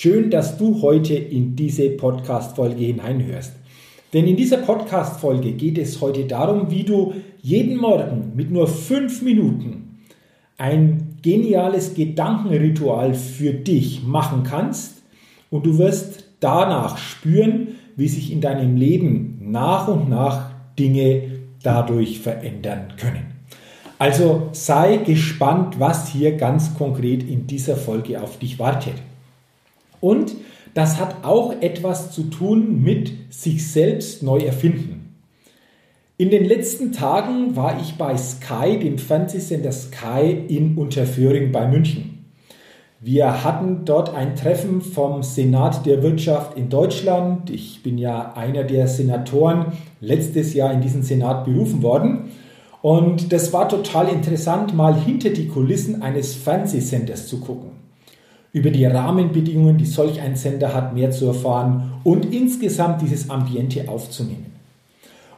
Schön, dass du heute in diese Podcast-Folge hineinhörst. Denn in dieser Podcast-Folge geht es heute darum, wie du jeden Morgen mit nur fünf Minuten ein geniales Gedankenritual für dich machen kannst und du wirst danach spüren, wie sich in deinem Leben nach und nach Dinge dadurch verändern können. Also sei gespannt, was hier ganz konkret in dieser Folge auf dich wartet. Und das hat auch etwas zu tun mit sich selbst neu erfinden. In den letzten Tagen war ich bei Sky, dem Fernsehsender Sky in Unterföhring bei München. Wir hatten dort ein Treffen vom Senat der Wirtschaft in Deutschland. Ich bin ja einer der Senatoren letztes Jahr in diesen Senat berufen worden. Und das war total interessant, mal hinter die Kulissen eines Fernsehsenders zu gucken über die Rahmenbedingungen, die solch ein Sender hat, mehr zu erfahren und insgesamt dieses Ambiente aufzunehmen.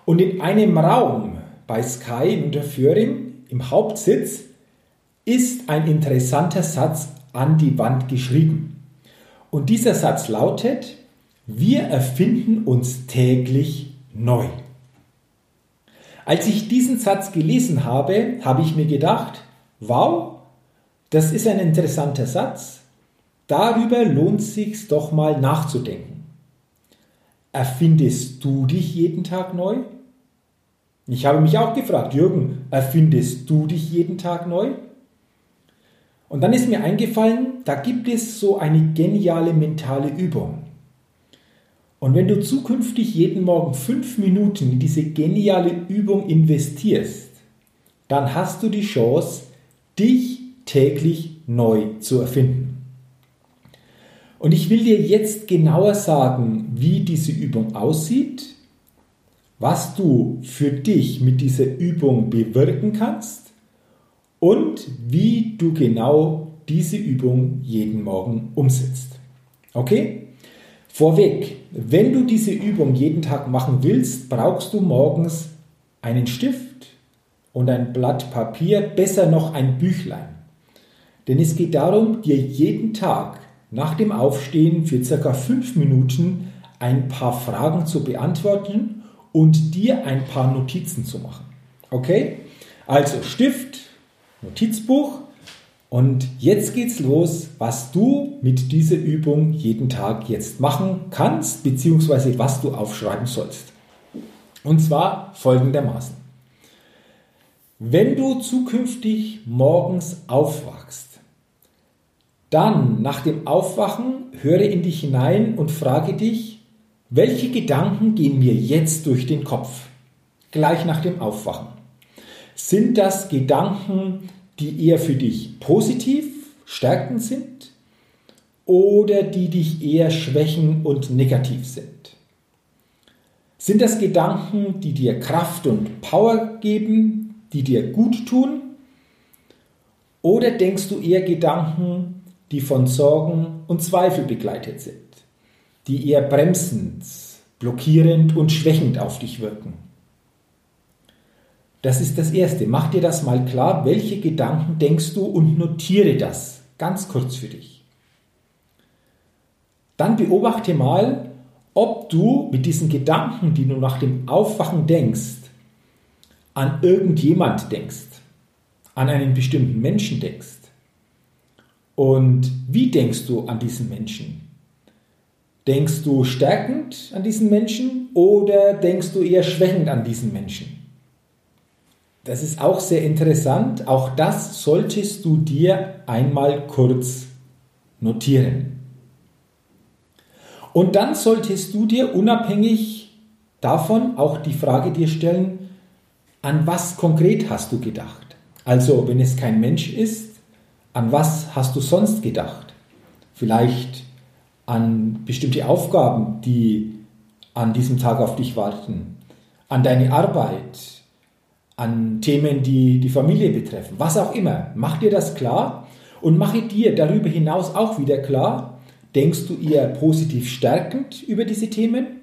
Und in einem Raum bei Sky in Unterföhring im Hauptsitz ist ein interessanter Satz an die Wand geschrieben. Und dieser Satz lautet, wir erfinden uns täglich neu. Als ich diesen Satz gelesen habe, habe ich mir gedacht, wow, das ist ein interessanter Satz, Darüber lohnt sich doch mal nachzudenken. Erfindest du dich jeden Tag neu? Ich habe mich auch gefragt, Jürgen, erfindest du dich jeden Tag neu? Und dann ist mir eingefallen, da gibt es so eine geniale mentale Übung. Und wenn du zukünftig jeden Morgen fünf Minuten in diese geniale Übung investierst, dann hast du die Chance, dich täglich neu zu erfinden. Und ich will dir jetzt genauer sagen, wie diese Übung aussieht, was du für dich mit dieser Übung bewirken kannst und wie du genau diese Übung jeden Morgen umsetzt. Okay? Vorweg, wenn du diese Übung jeden Tag machen willst, brauchst du morgens einen Stift und ein Blatt Papier, besser noch ein Büchlein. Denn es geht darum, dir jeden Tag nach dem Aufstehen für circa fünf Minuten ein paar Fragen zu beantworten und dir ein paar Notizen zu machen. Okay? Also Stift, Notizbuch und jetzt geht's los, was du mit dieser Übung jeden Tag jetzt machen kannst, beziehungsweise was du aufschreiben sollst. Und zwar folgendermaßen. Wenn du zukünftig morgens aufwachst, dann, nach dem Aufwachen, höre in dich hinein und frage dich, welche Gedanken gehen mir jetzt durch den Kopf? Gleich nach dem Aufwachen. Sind das Gedanken, die eher für dich positiv, stärkend sind oder die dich eher schwächen und negativ sind? Sind das Gedanken, die dir Kraft und Power geben, die dir gut tun? Oder denkst du eher Gedanken, die von Sorgen und Zweifel begleitet sind, die eher bremsend, blockierend und schwächend auf dich wirken. Das ist das Erste. Mach dir das mal klar, welche Gedanken denkst du und notiere das ganz kurz für dich. Dann beobachte mal, ob du mit diesen Gedanken, die du nach dem Aufwachen denkst, an irgendjemand denkst, an einen bestimmten Menschen denkst und wie denkst du an diesen Menschen? Denkst du stärkend an diesen Menschen oder denkst du eher schwächend an diesen Menschen? Das ist auch sehr interessant. Auch das solltest du dir einmal kurz notieren. Und dann solltest du dir unabhängig davon auch die Frage dir stellen, an was konkret hast du gedacht? Also, wenn es kein Mensch ist, an was hast du sonst gedacht? Vielleicht an bestimmte Aufgaben, die an diesem Tag auf dich warten, an deine Arbeit, an Themen, die die Familie betreffen, was auch immer. Mach dir das klar und mache dir darüber hinaus auch wieder klar, denkst du eher positiv stärkend über diese Themen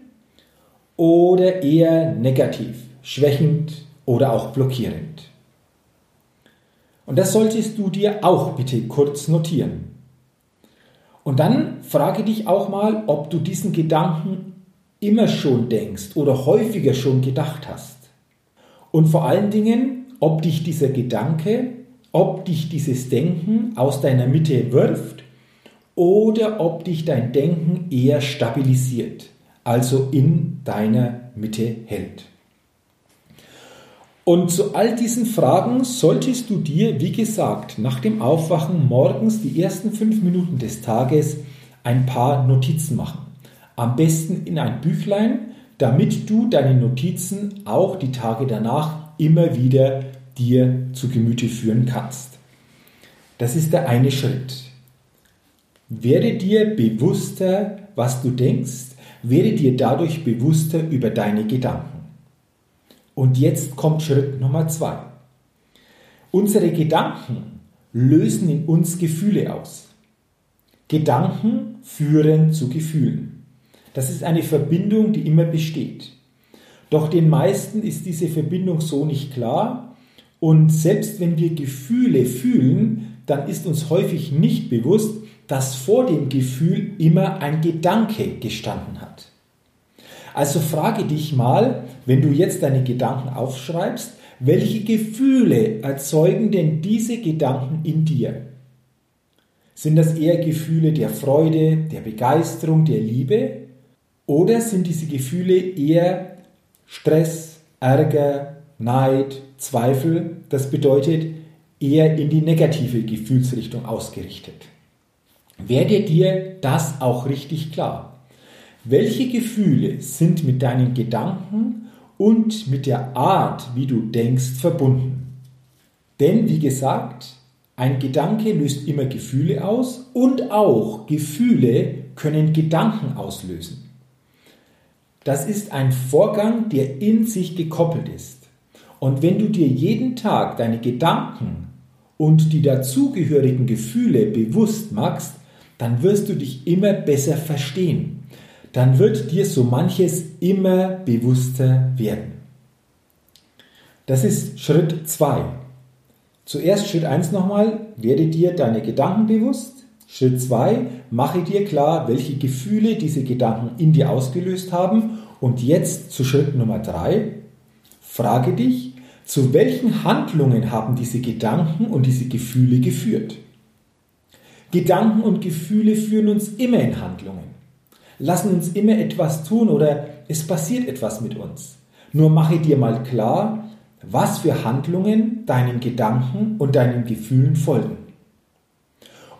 oder eher negativ, schwächend oder auch blockierend. Und das solltest du dir auch bitte kurz notieren. Und dann frage dich auch mal, ob du diesen Gedanken immer schon denkst oder häufiger schon gedacht hast. Und vor allen Dingen, ob dich dieser Gedanke, ob dich dieses Denken aus deiner Mitte wirft oder ob dich dein Denken eher stabilisiert, also in deiner Mitte hält. Und zu all diesen Fragen solltest du dir, wie gesagt, nach dem Aufwachen morgens die ersten fünf Minuten des Tages ein paar Notizen machen. Am besten in ein Büchlein, damit du deine Notizen auch die Tage danach immer wieder dir zu Gemüte führen kannst. Das ist der eine Schritt. Werde dir bewusster, was du denkst, werde dir dadurch bewusster über deine Gedanken. Und jetzt kommt Schritt Nummer zwei. Unsere Gedanken lösen in uns Gefühle aus. Gedanken führen zu Gefühlen. Das ist eine Verbindung, die immer besteht. Doch den meisten ist diese Verbindung so nicht klar und selbst wenn wir Gefühle fühlen, dann ist uns häufig nicht bewusst, dass vor dem Gefühl immer ein Gedanke gestanden hat. Also frage dich mal, wenn du jetzt deine Gedanken aufschreibst, welche Gefühle erzeugen denn diese Gedanken in dir? Sind das eher Gefühle der Freude, der Begeisterung, der Liebe? Oder sind diese Gefühle eher Stress, Ärger, Neid, Zweifel? Das bedeutet eher in die negative Gefühlsrichtung ausgerichtet. Werde dir das auch richtig klar. Welche Gefühle sind mit deinen Gedanken und mit der Art, wie du denkst, verbunden? Denn, wie gesagt, ein Gedanke löst immer Gefühle aus und auch Gefühle können Gedanken auslösen. Das ist ein Vorgang, der in sich gekoppelt ist. Und wenn du dir jeden Tag deine Gedanken und die dazugehörigen Gefühle bewusst machst, dann wirst du dich immer besser verstehen dann wird dir so manches immer bewusster werden. Das ist Schritt 2. Zuerst Schritt 1 nochmal, werde dir deine Gedanken bewusst. Schritt 2, mache dir klar, welche Gefühle diese Gedanken in dir ausgelöst haben. Und jetzt zu Schritt Nummer 3, frage dich, zu welchen Handlungen haben diese Gedanken und diese Gefühle geführt? Gedanken und Gefühle führen uns immer in Handlungen lassen uns immer etwas tun oder es passiert etwas mit uns. Nur mache dir mal klar, was für Handlungen deinen Gedanken und deinen Gefühlen folgen.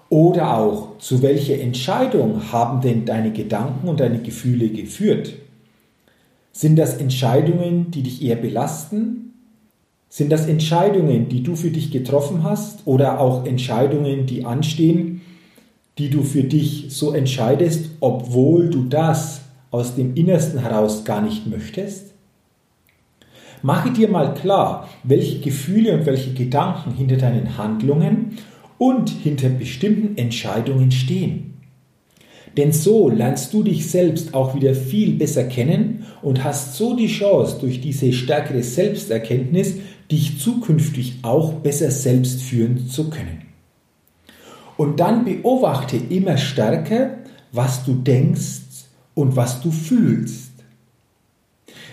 Oder auch, zu welcher Entscheidung haben denn deine Gedanken und deine Gefühle geführt? Sind das Entscheidungen, die dich eher belasten? Sind das Entscheidungen, die du für dich getroffen hast oder auch Entscheidungen, die anstehen, die du für dich so entscheidest, obwohl du das aus dem Innersten heraus gar nicht möchtest? Mache dir mal klar, welche Gefühle und welche Gedanken hinter deinen Handlungen und hinter bestimmten Entscheidungen stehen. Denn so lernst du dich selbst auch wieder viel besser kennen und hast so die Chance, durch diese stärkere Selbsterkenntnis dich zukünftig auch besser selbst führen zu können. Und dann beobachte immer stärker, was du denkst und was du fühlst.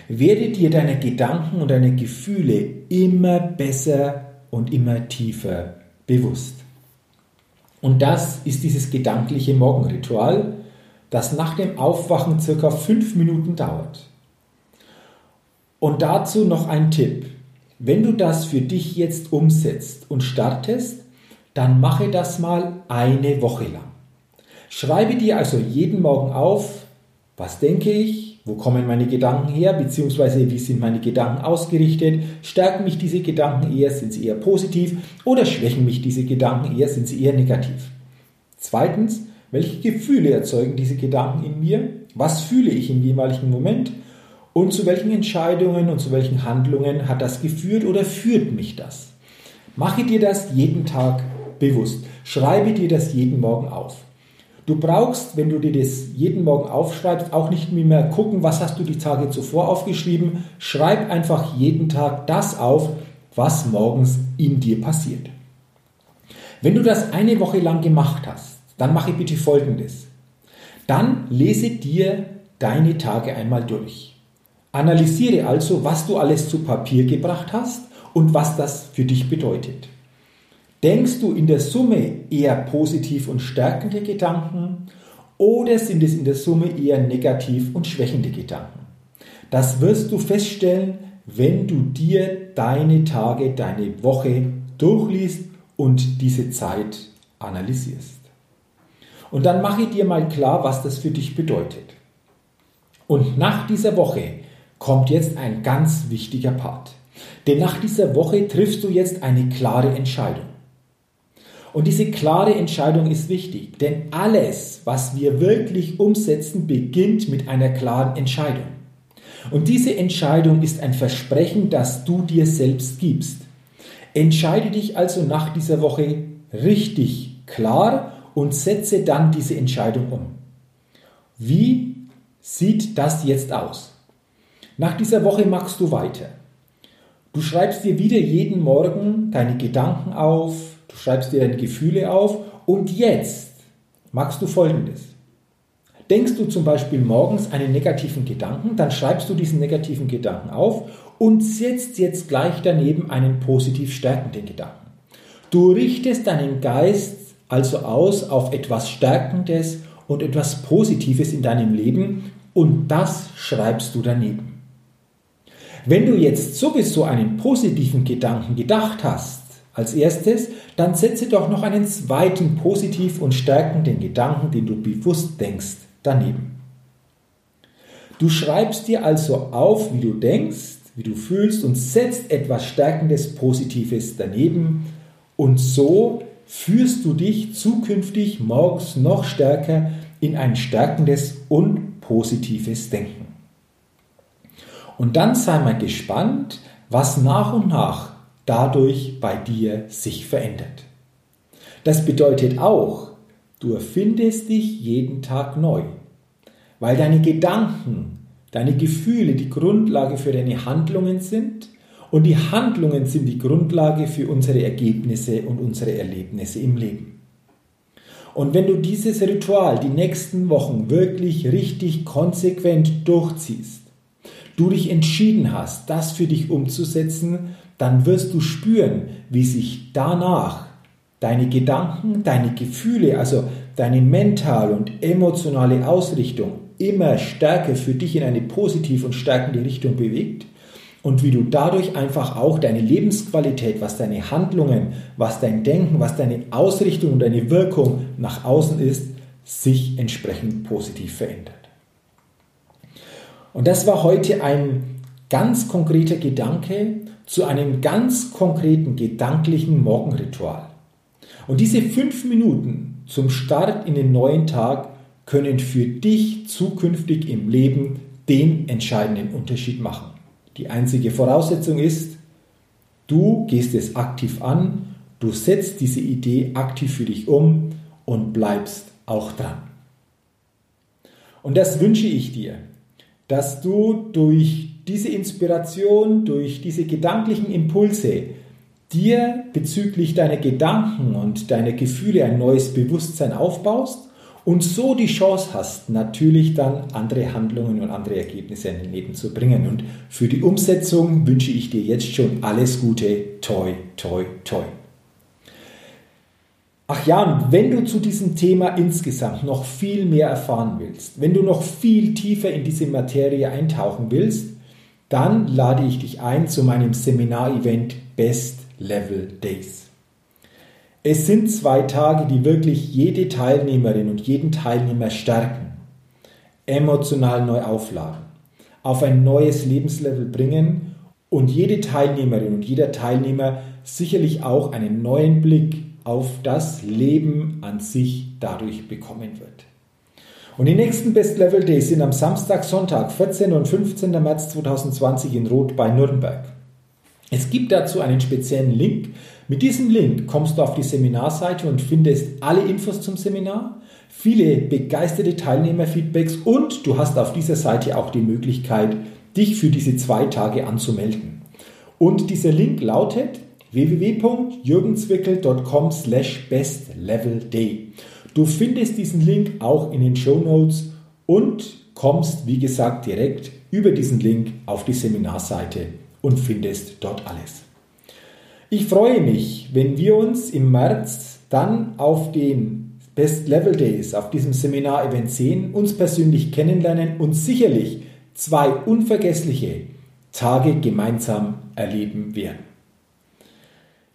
Werde dir deine Gedanken und deine Gefühle immer besser und immer tiefer bewusst. Und das ist dieses gedankliche Morgenritual, das nach dem Aufwachen circa fünf Minuten dauert. Und dazu noch ein Tipp. Wenn du das für dich jetzt umsetzt und startest, dann mache das mal eine Woche lang. Schreibe dir also jeden Morgen auf, was denke ich, wo kommen meine Gedanken her, beziehungsweise wie sind meine Gedanken ausgerichtet, stärken mich diese Gedanken eher, sind sie eher positiv oder schwächen mich diese Gedanken eher, sind sie eher negativ. Zweitens, welche Gefühle erzeugen diese Gedanken in mir, was fühle ich im jeweiligen Moment und zu welchen Entscheidungen und zu welchen Handlungen hat das geführt oder führt mich das. Mache dir das jeden Tag bewusst. Schreibe dir das jeden Morgen auf. Du brauchst, wenn du dir das jeden Morgen aufschreibst, auch nicht mehr gucken, was hast du die Tage zuvor aufgeschrieben. Schreib einfach jeden Tag das auf, was morgens in dir passiert. Wenn du das eine Woche lang gemacht hast, dann mache bitte Folgendes. Dann lese dir deine Tage einmal durch. Analysiere also, was du alles zu Papier gebracht hast und was das für dich bedeutet. Denkst du in der Summe eher positiv und stärkende Gedanken oder sind es in der Summe eher negativ und schwächende Gedanken? Das wirst du feststellen, wenn du dir deine Tage, deine Woche durchliest und diese Zeit analysierst. Und dann mache dir mal klar, was das für dich bedeutet. Und nach dieser Woche kommt jetzt ein ganz wichtiger Part. Denn nach dieser Woche triffst du jetzt eine klare Entscheidung. Und diese klare Entscheidung ist wichtig, denn alles, was wir wirklich umsetzen, beginnt mit einer klaren Entscheidung. Und diese Entscheidung ist ein Versprechen, das du dir selbst gibst. Entscheide dich also nach dieser Woche richtig klar und setze dann diese Entscheidung um. Wie sieht das jetzt aus? Nach dieser Woche machst du weiter. Du schreibst dir wieder jeden Morgen deine Gedanken auf, Du schreibst dir deine Gefühle auf und jetzt machst du Folgendes. Denkst du zum Beispiel morgens einen negativen Gedanken, dann schreibst du diesen negativen Gedanken auf und setzt jetzt gleich daneben einen positiv stärkenden Gedanken. Du richtest deinen Geist also aus auf etwas Stärkendes und etwas Positives in deinem Leben und das schreibst du daneben. Wenn du jetzt sowieso einen positiven Gedanken gedacht hast, als erstes, dann setze doch noch einen zweiten positiv und stärkenden Gedanken, den du bewusst denkst, daneben. Du schreibst dir also auf, wie du denkst, wie du fühlst und setzt etwas Stärkendes, Positives daneben und so führst du dich zukünftig morgens noch stärker in ein stärkendes und positives Denken. Und dann sei mal gespannt, was nach und nach dadurch bei dir sich verändert. Das bedeutet auch, du erfindest dich jeden Tag neu, weil deine Gedanken, deine Gefühle die Grundlage für deine Handlungen sind und die Handlungen sind die Grundlage für unsere Ergebnisse und unsere Erlebnisse im Leben. Und wenn du dieses Ritual die nächsten Wochen wirklich richtig konsequent durchziehst, du dich entschieden hast, das für dich umzusetzen, dann wirst du spüren, wie sich danach deine Gedanken, deine Gefühle, also deine mentale und emotionale Ausrichtung immer stärker für dich in eine positive und stärkende Richtung bewegt und wie du dadurch einfach auch deine Lebensqualität, was deine Handlungen, was dein Denken, was deine Ausrichtung und deine Wirkung nach außen ist, sich entsprechend positiv verändert. Und das war heute ein ganz konkreter Gedanke, zu einem ganz konkreten gedanklichen Morgenritual. Und diese fünf Minuten zum Start in den neuen Tag können für dich zukünftig im Leben den entscheidenden Unterschied machen. Die einzige Voraussetzung ist, du gehst es aktiv an, du setzt diese Idee aktiv für dich um und bleibst auch dran. Und das wünsche ich dir, dass du durch diese Inspiration, durch diese gedanklichen Impulse dir bezüglich deiner Gedanken und deiner Gefühle ein neues Bewusstsein aufbaust und so die Chance hast, natürlich dann andere Handlungen und andere Ergebnisse in dein Leben zu bringen. Und für die Umsetzung wünsche ich dir jetzt schon alles Gute. Toi, toi, toi. Ach ja, und wenn du zu diesem Thema insgesamt noch viel mehr erfahren willst, wenn du noch viel tiefer in diese Materie eintauchen willst, dann lade ich dich ein zu meinem Seminarevent Best Level Days. Es sind zwei Tage, die wirklich jede Teilnehmerin und jeden Teilnehmer stärken, emotional neu aufladen, auf ein neues Lebenslevel bringen und jede Teilnehmerin und jeder Teilnehmer sicherlich auch einen neuen Blick auf das Leben an sich dadurch bekommen wird. Und die nächsten Best Level Days sind am Samstag, Sonntag, 14. und 15. März 2020 in Rot bei Nürnberg. Es gibt dazu einen speziellen Link. Mit diesem Link kommst du auf die Seminarseite und findest alle Infos zum Seminar, viele begeisterte Teilnehmerfeedbacks und du hast auf dieser Seite auch die Möglichkeit, dich für diese zwei Tage anzumelden. Und dieser Link lautet www.jürgenzwickel.com slash bestlevelday. Du findest diesen Link auch in den Show Notes und kommst, wie gesagt, direkt über diesen Link auf die Seminarseite und findest dort alles. Ich freue mich, wenn wir uns im März dann auf den Best Level Days, auf diesem Seminar-Event sehen, uns persönlich kennenlernen und sicherlich zwei unvergessliche Tage gemeinsam erleben werden.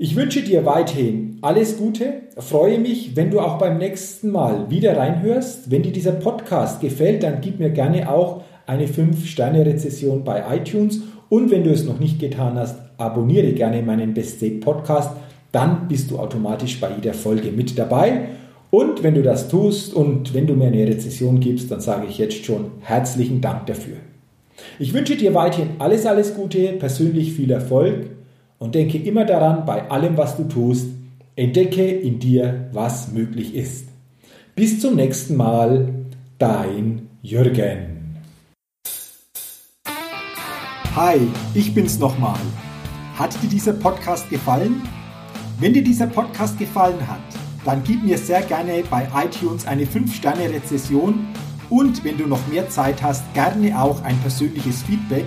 Ich wünsche dir weiterhin alles Gute, freue mich, wenn du auch beim nächsten Mal wieder reinhörst. Wenn dir dieser Podcast gefällt, dann gib mir gerne auch eine 5-Sterne-Rezession bei iTunes und wenn du es noch nicht getan hast, abonniere gerne meinen Best State Podcast, dann bist du automatisch bei jeder Folge mit dabei. Und wenn du das tust und wenn du mir eine Rezession gibst, dann sage ich jetzt schon herzlichen Dank dafür. Ich wünsche dir weiterhin alles, alles Gute, persönlich viel Erfolg und denke immer daran, bei allem, was du tust, entdecke in dir, was möglich ist. Bis zum nächsten Mal, dein Jürgen. Hi, ich bin's nochmal. Hat dir dieser Podcast gefallen? Wenn dir dieser Podcast gefallen hat, dann gib mir sehr gerne bei iTunes eine 5-Sterne-Rezession und wenn du noch mehr Zeit hast, gerne auch ein persönliches Feedback,